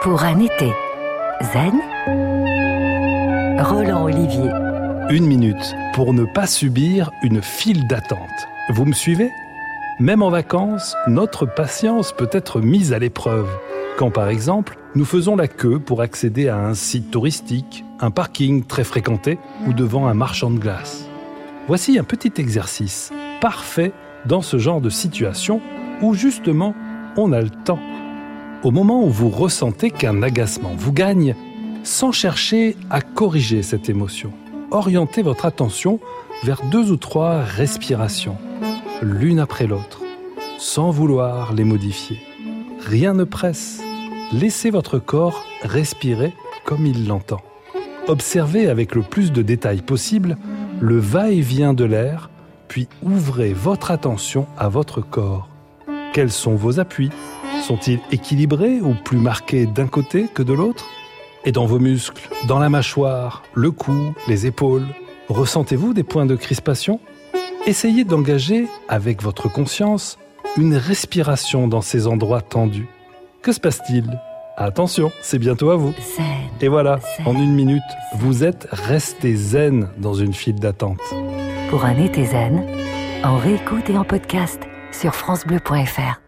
Pour un été zen, Roland Olivier. Une minute pour ne pas subir une file d'attente. Vous me suivez? Même en vacances, notre patience peut être mise à l'épreuve. Quand par exemple, nous faisons la queue pour accéder à un site touristique, un parking très fréquenté ou devant un marchand de glace. Voici un petit exercice parfait dans ce genre de situation où justement on a le temps. Au moment où vous ressentez qu'un agacement vous gagne, sans chercher à corriger cette émotion, orientez votre attention vers deux ou trois respirations, l'une après l'autre, sans vouloir les modifier. Rien ne presse. Laissez votre corps respirer comme il l'entend. Observez avec le plus de détails possible le va-et-vient de l'air, puis ouvrez votre attention à votre corps. Quels sont vos appuis? Sont-ils équilibrés ou plus marqués d'un côté que de l'autre? Et dans vos muscles, dans la mâchoire, le cou, les épaules, ressentez-vous des points de crispation? Essayez d'engager, avec votre conscience, une respiration dans ces endroits tendus. Que se passe-t-il? Attention, c'est bientôt à vous. Zen. Et voilà, Zen. en une minute, vous êtes resté zen dans une file d'attente. Pour un été zen, en réécoute et en podcast sur FranceBleu.fr.